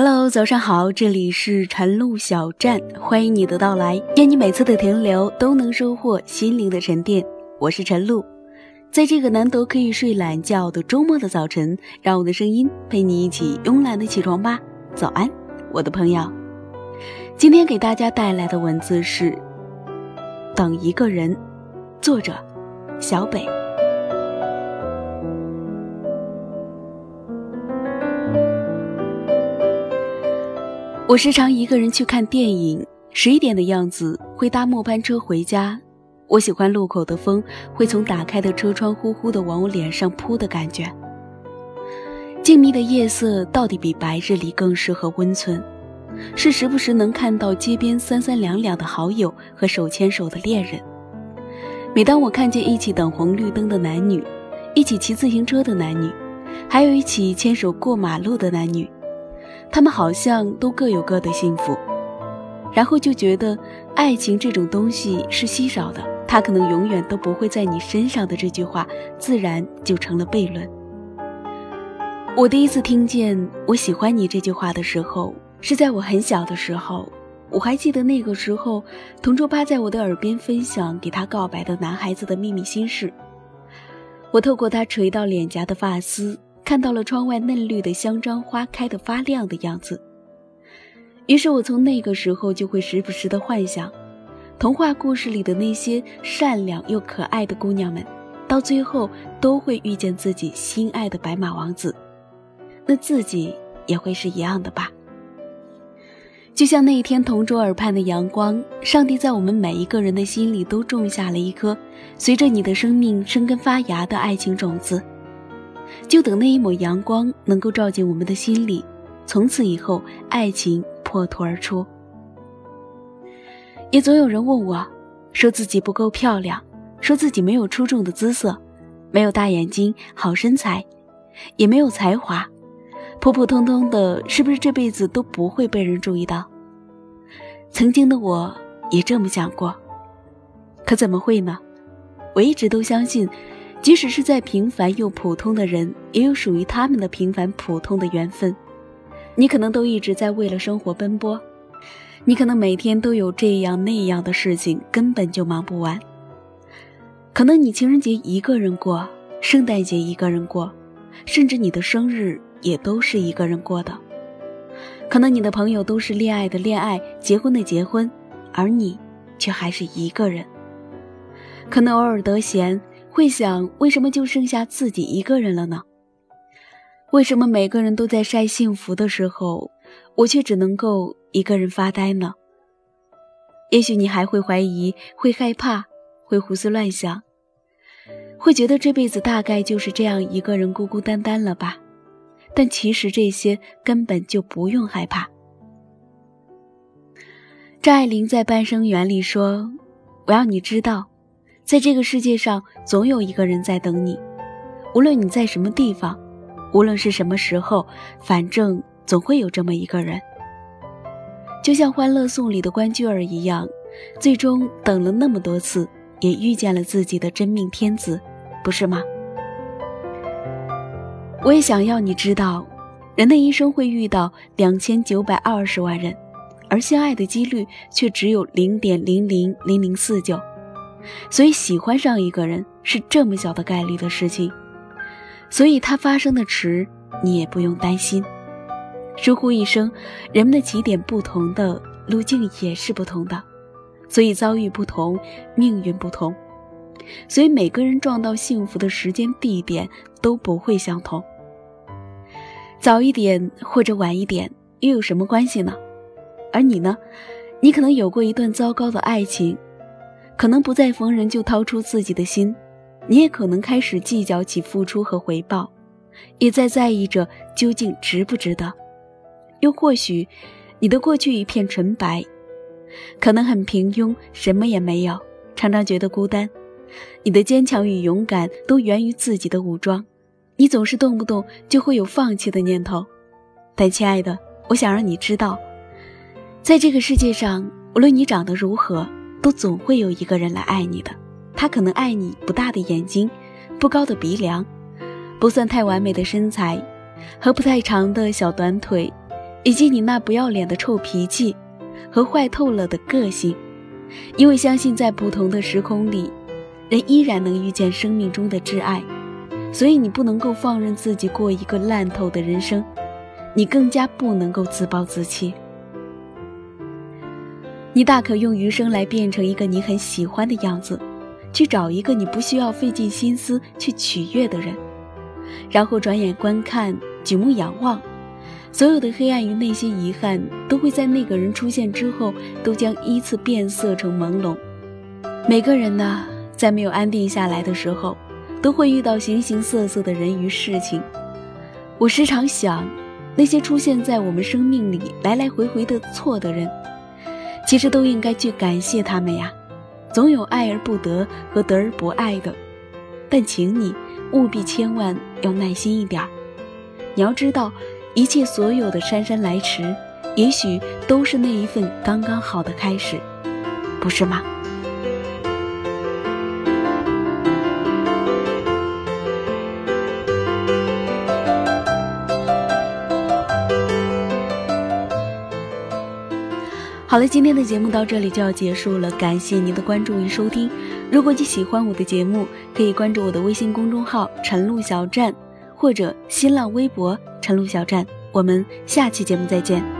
Hello，早上好，这里是晨露小站，欢迎你的到来，愿你每次的停留都能收获心灵的沉淀。我是晨露，在这个难得可以睡懒觉的周末的早晨，让我的声音陪你一起慵懒的起床吧。早安，我的朋友。今天给大家带来的文字是《等一个人》，作者小北。我时常一个人去看电影，十一点的样子会搭末班车回家。我喜欢路口的风会从打开的车窗呼呼的往我脸上扑的感觉。静谧的夜色到底比白日里更适合温存，是时不时能看到街边三三两两的好友和手牵手的恋人。每当我看见一起等红绿灯的男女，一起骑自行车的男女，还有一起牵手过马路的男女。他们好像都各有各的幸福，然后就觉得爱情这种东西是稀少的，它可能永远都不会在你身上的这句话，自然就成了悖论。我第一次听见“我喜欢你”这句话的时候，是在我很小的时候。我还记得那个时候，同桌趴在我的耳边分享给他告白的男孩子的秘密心事。我透过他垂到脸颊的发丝。看到了窗外嫩绿的香樟花开得发亮的样子，于是我从那个时候就会时不时的幻想，童话故事里的那些善良又可爱的姑娘们，到最后都会遇见自己心爱的白马王子，那自己也会是一样的吧？就像那一天同桌耳畔的阳光，上帝在我们每一个人的心里都种下了一颗随着你的生命生根发芽的爱情种子。就等那一抹阳光能够照进我们的心里，从此以后，爱情破土而出。也总有人问我，说自己不够漂亮，说自己没有出众的姿色，没有大眼睛、好身材，也没有才华，普普通通的，是不是这辈子都不会被人注意到？曾经的我也这么想过，可怎么会呢？我一直都相信。即使是再平凡又普通的人，也有属于他们的平凡普通的缘分。你可能都一直在为了生活奔波，你可能每天都有这样那样的事情，根本就忙不完。可能你情人节一个人过，圣诞节一个人过，甚至你的生日也都是一个人过的。可能你的朋友都是恋爱的恋爱，结婚的结婚，而你却还是一个人。可能偶尔得闲。会想，为什么就剩下自己一个人了呢？为什么每个人都在晒幸福的时候，我却只能够一个人发呆呢？也许你还会怀疑，会害怕，会胡思乱想，会觉得这辈子大概就是这样一个人孤孤单单了吧？但其实这些根本就不用害怕。张爱玲在《半生缘》里说：“我要你知道。”在这个世界上，总有一个人在等你，无论你在什么地方，无论是什么时候，反正总会有这么一个人。就像《欢乐颂》里的关雎尔一样，最终等了那么多次，也遇见了自己的真命天子，不是吗？我也想要你知道，人的一生会遇到两千九百二十万人，而相爱的几率却只有零点零零零零四九。所以喜欢上一个人是这么小的概率的事情，所以它发生的迟，你也不用担心。疏忽一生，人们的起点不同的路径也是不同的，所以遭遇不同，命运不同，所以每个人撞到幸福的时间地点都不会相同。早一点或者晚一点又有什么关系呢？而你呢？你可能有过一段糟糕的爱情。可能不再逢人就掏出自己的心，你也可能开始计较起付出和回报，也在在意着究竟值不值得。又或许，你的过去一片纯白，可能很平庸，什么也没有，常常觉得孤单。你的坚强与勇敢都源于自己的武装，你总是动不动就会有放弃的念头。但亲爱的，我想让你知道，在这个世界上，无论你长得如何。都总会有一个人来爱你的，他可能爱你不大的眼睛，不高的鼻梁，不算太完美的身材，和不太长的小短腿，以及你那不要脸的臭脾气和坏透了的个性，因为相信在不同的时空里，人依然能遇见生命中的挚爱，所以你不能够放任自己过一个烂透的人生，你更加不能够自暴自弃。你大可用余生来变成一个你很喜欢的样子，去找一个你不需要费尽心思去取悦的人，然后转眼观看，举目仰望。所有的黑暗与那些遗憾，都会在那个人出现之后，都将依次变色成朦胧。每个人呢，在没有安定下来的时候，都会遇到形形色色的人与事情。我时常想，那些出现在我们生命里来来回回的错的人，其实都应该去感谢他们呀。总有爱而不得和得而不爱的，但请你务必千万要耐心一点儿。你要知道。一切所有的姗姗来迟，也许都是那一份刚刚好的开始，不是吗？好了，今天的节目到这里就要结束了，感谢您的关注与收听。如果你喜欢我的节目，可以关注我的微信公众号“陈露小站”或者新浪微博。陈露小站，我们下期节目再见。